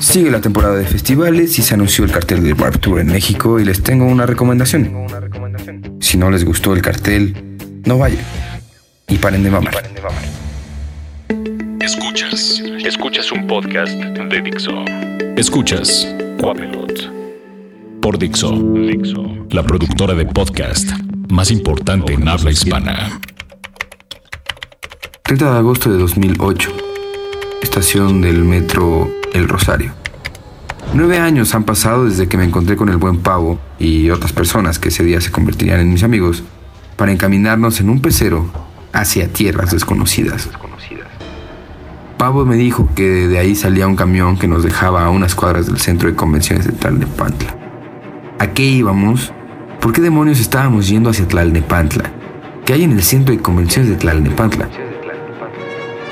Sigue la temporada de festivales y se anunció el cartel del Warp Tour en México y les tengo una recomendación. Si no les gustó el cartel, no vayan. Y paren de mamar. Escuchas. Escuchas un podcast de Dixo. Escuchas Coapelot. Por Dixo. Dixo. La productora de podcast más importante en habla hispana. 30 de agosto de 2008. Estación del metro El Rosario. Nueve años han pasado desde que me encontré con el buen pavo y otras personas que ese día se convertirían en mis amigos para encaminarnos en un pecero hacia tierras desconocidas. Pavo me dijo que de ahí salía un camión que nos dejaba a unas cuadras del centro de convenciones de Tlalnepantla. ¿A qué íbamos? ¿Por qué demonios estábamos yendo hacia Tlalnepantla? ¿Qué hay en el centro de convenciones de Tlalnepantla?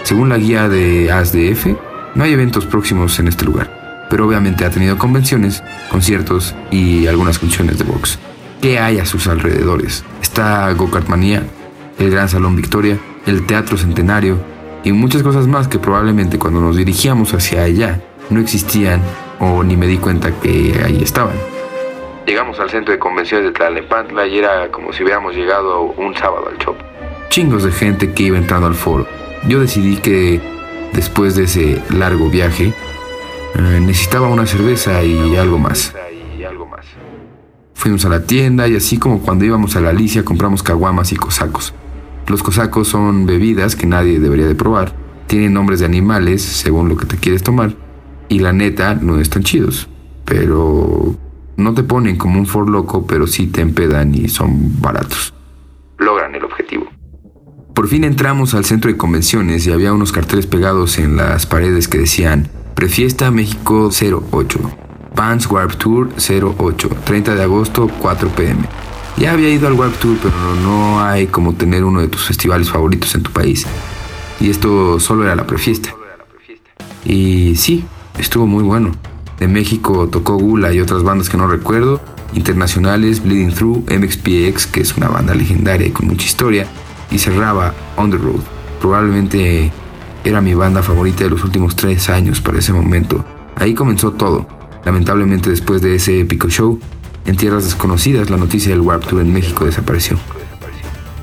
Según la guía de ASDF, no hay eventos próximos en este lugar pero obviamente ha tenido convenciones, conciertos y algunas funciones de box. ¿Qué hay a sus alrededores? Está Gokartmanía, el Gran Salón Victoria, el Teatro Centenario y muchas cosas más que probablemente cuando nos dirigíamos hacia allá no existían o ni me di cuenta que ahí estaban. Llegamos al centro de convenciones de Tlalnepantla y era como si hubiéramos llegado un sábado al shop. Chingos de gente que iba entrando al foro. Yo decidí que después de ese largo viaje eh, necesitaba una cerveza y algo más. Fuimos a la tienda y así como cuando íbamos a la Alicia compramos caguamas y cosacos. Los cosacos son bebidas que nadie debería de probar. Tienen nombres de animales según lo que te quieres tomar. Y la neta no están chidos. Pero no te ponen como un for loco, pero sí te empedan y son baratos. Logran el objetivo. Por fin entramos al centro de convenciones y había unos carteles pegados en las paredes que decían Prefiesta México 08. Vans Warp Tour 08. 30 de agosto 4 pm. Ya había ido al Warp Tour, pero no hay como tener uno de tus festivales favoritos en tu país. Y esto solo era la prefiesta. Y sí, estuvo muy bueno. De México tocó Gula y otras bandas que no recuerdo. Internacionales, Bleeding Through, MXPX, que es una banda legendaria y con mucha historia. Y cerraba On the Road. Probablemente era mi banda favorita de los últimos tres años para ese momento. Ahí comenzó todo. Lamentablemente después de ese épico show, en tierras desconocidas la noticia del Warp Tour en México desapareció.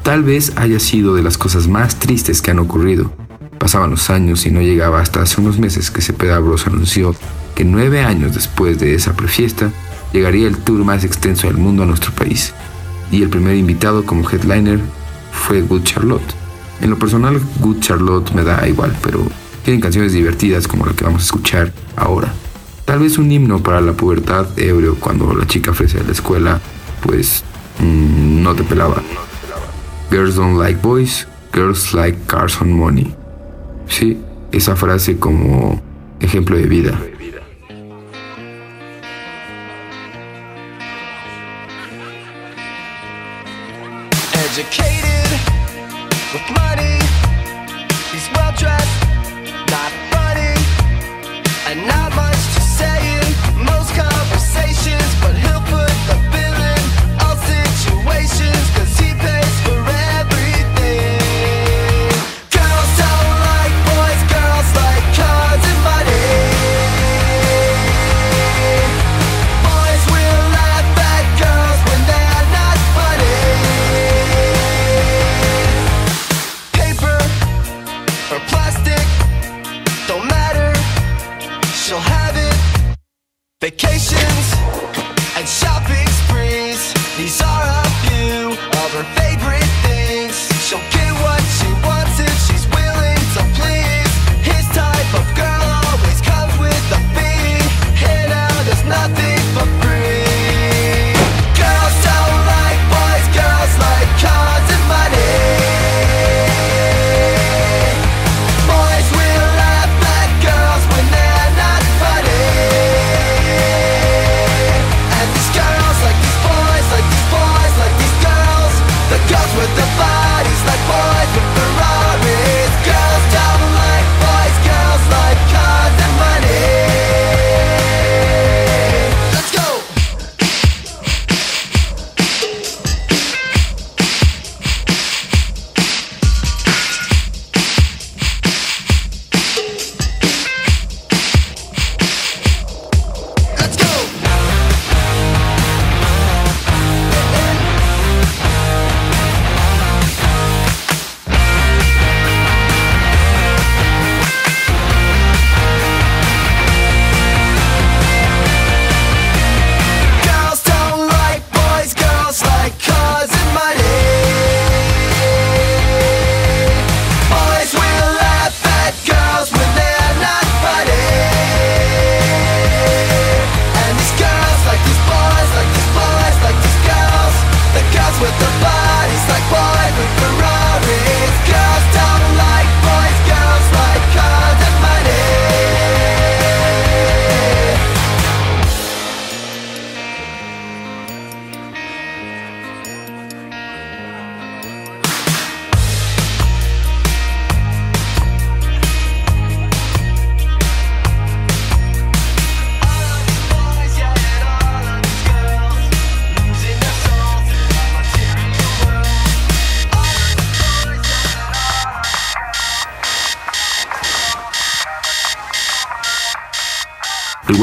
Tal vez haya sido de las cosas más tristes que han ocurrido. Pasaban los años y no llegaba hasta hace unos meses que Cepeda Bros anunció que nueve años después de esa prefiesta llegaría el tour más extenso del mundo a nuestro país. Y el primer invitado como headliner fue Good Charlotte en lo personal, Good Charlotte me da igual, pero tienen canciones divertidas como la que vamos a escuchar ahora. Tal vez un himno para la pubertad ebrio cuando la chica fresa de la escuela, pues mm, no te pelaba. Girls don't like boys, girls like cars on money. Sí, esa frase como ejemplo de vida. with He's well dressed,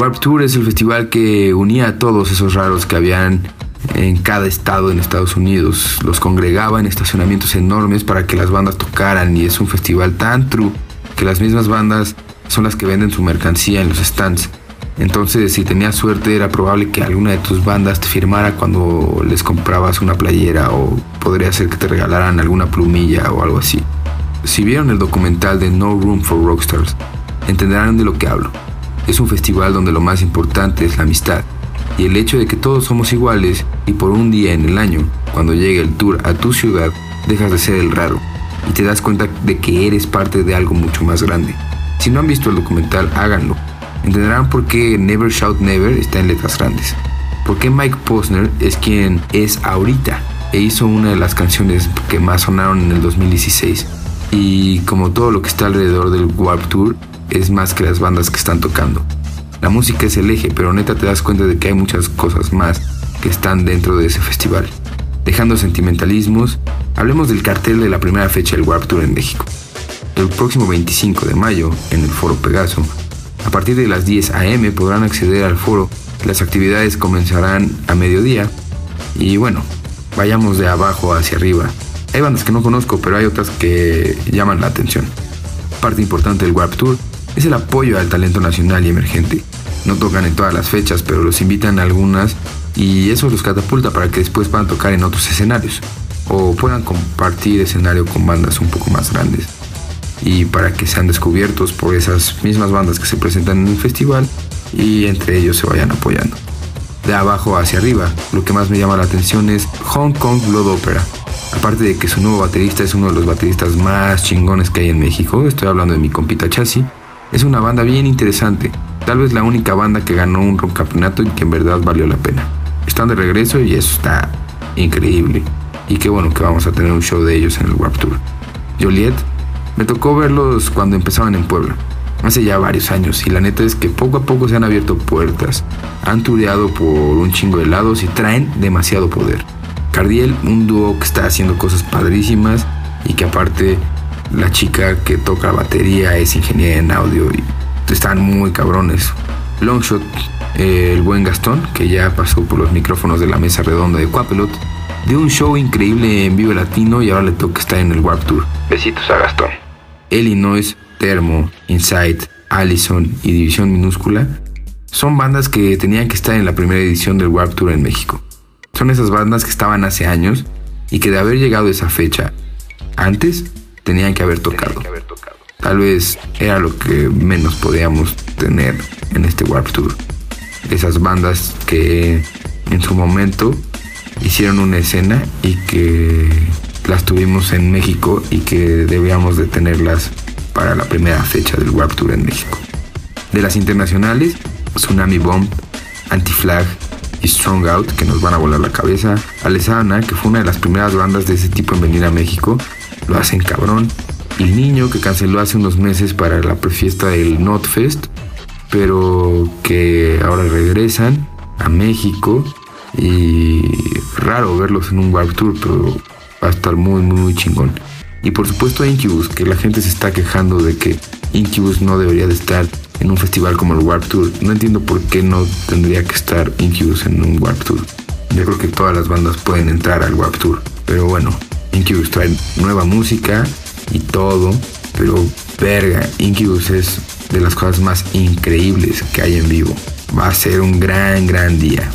Warp Tour es el festival que unía a todos esos raros que habían en cada estado en Estados Unidos. Los congregaba en estacionamientos enormes para que las bandas tocaran y es un festival tan true que las mismas bandas son las que venden su mercancía en los stands. Entonces, si tenías suerte, era probable que alguna de tus bandas te firmara cuando les comprabas una playera o podría ser que te regalaran alguna plumilla o algo así. Si vieron el documental de No Room for Rockstars, entenderán de lo que hablo. Es un festival donde lo más importante es la amistad y el hecho de que todos somos iguales y por un día en el año, cuando llegue el tour a tu ciudad, dejas de ser el raro y te das cuenta de que eres parte de algo mucho más grande. Si no han visto el documental, háganlo. Entenderán por qué Never Shout Never está en letras grandes. Por qué Mike Posner es quien es ahorita e hizo una de las canciones que más sonaron en el 2016. Y como todo lo que está alrededor del Warp Tour, es más que las bandas que están tocando. La música es el eje, pero neta te das cuenta de que hay muchas cosas más que están dentro de ese festival. Dejando sentimentalismos, hablemos del cartel de la primera fecha del Warp Tour en México. El próximo 25 de mayo, en el Foro Pegaso, a partir de las 10 a.m. podrán acceder al foro. Las actividades comenzarán a mediodía. Y bueno, vayamos de abajo hacia arriba. Hay bandas que no conozco, pero hay otras que llaman la atención. Parte importante del Warp Tour es el apoyo al talento nacional y emergente. No tocan en todas las fechas, pero los invitan a algunas y eso los catapulta para que después puedan tocar en otros escenarios o puedan compartir escenario con bandas un poco más grandes y para que sean descubiertos por esas mismas bandas que se presentan en el festival y entre ellos se vayan apoyando. De abajo hacia arriba, lo que más me llama la atención es Hong Kong Blood Opera. Aparte de que su nuevo baterista es uno de los bateristas más chingones que hay en México, estoy hablando de mi compita Chassis, es una banda bien interesante, tal vez la única banda que ganó un campeonato y que en verdad valió la pena. Están de regreso y eso está increíble. Y qué bueno que vamos a tener un show de ellos en el Warp Tour. Joliet, me tocó verlos cuando empezaban en Puebla, hace ya varios años, y la neta es que poco a poco se han abierto puertas, han tureado por un chingo de lados y traen demasiado poder. Cardiel, un dúo que está haciendo cosas padrísimas y que aparte la chica que toca batería es ingeniera en audio y están muy cabrones. Longshot, el buen Gastón, que ya pasó por los micrófonos de la mesa redonda de Quapelot, dio un show increíble en Vivo Latino y ahora le toca estar en el Warp Tour. Besitos a Gastón. Illinois, Termo, Insight, Allison y División Minúscula son bandas que tenían que estar en la primera edición del Warp Tour en México. Son esas bandas que estaban hace años y que de haber llegado a esa fecha antes tenían que haber tocado. Tal vez era lo que menos podíamos tener en este Warp Tour. Esas bandas que en su momento hicieron una escena y que las tuvimos en México y que debíamos de tenerlas para la primera fecha del Warp Tour en México. De las internacionales, Tsunami Bomb, Anti-Flag y Strong Out, que nos van a volar la cabeza. Alessana, que fue una de las primeras bandas de ese tipo en venir a México, lo hacen cabrón. El niño que canceló hace unos meses para la fiesta del Notfest, pero que ahora regresan a México y raro verlos en un Warp Tour, pero va a estar muy, muy, muy chingón. Y por supuesto Incubus, que la gente se está quejando de que Incubus no debería de estar en un festival como el Warp Tour. No entiendo por qué no tendría que estar Incubus en un Warp Tour. Yo creo que todas las bandas pueden entrar al Warp Tour. Pero bueno, Incubus trae nueva música y todo. Pero verga, Incubus es de las cosas más increíbles que hay en vivo. Va a ser un gran, gran día.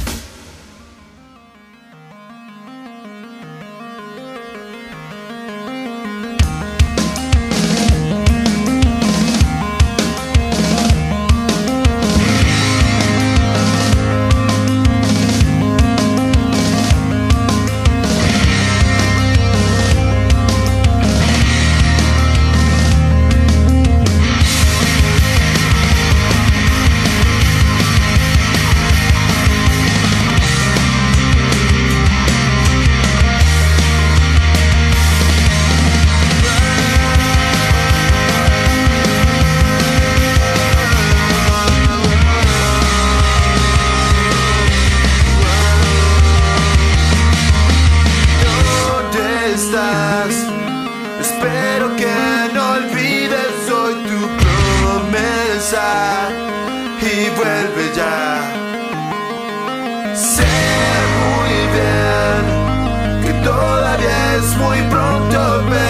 swój prąd to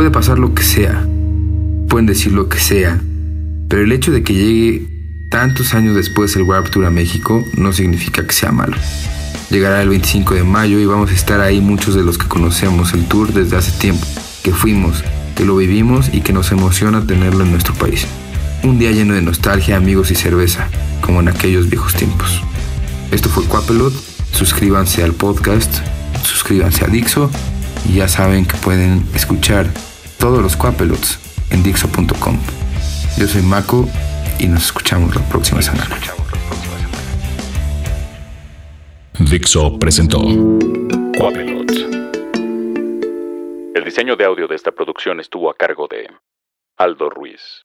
Puede pasar lo que sea, pueden decir lo que sea, pero el hecho de que llegue tantos años después el Warp Tour a México no significa que sea malo. Llegará el 25 de mayo y vamos a estar ahí muchos de los que conocemos el tour desde hace tiempo, que fuimos, que lo vivimos y que nos emociona tenerlo en nuestro país. Un día lleno de nostalgia, amigos y cerveza, como en aquellos viejos tiempos. Esto fue Quapelot, suscríbanse al podcast, suscríbanse a Dixo y ya saben que pueden escuchar todos los Quapelots en Dixo.com. Yo soy Mako y nos escuchamos la próxima semana. Dixo presentó Quapelot. El diseño de audio de esta producción estuvo a cargo de Aldo Ruiz.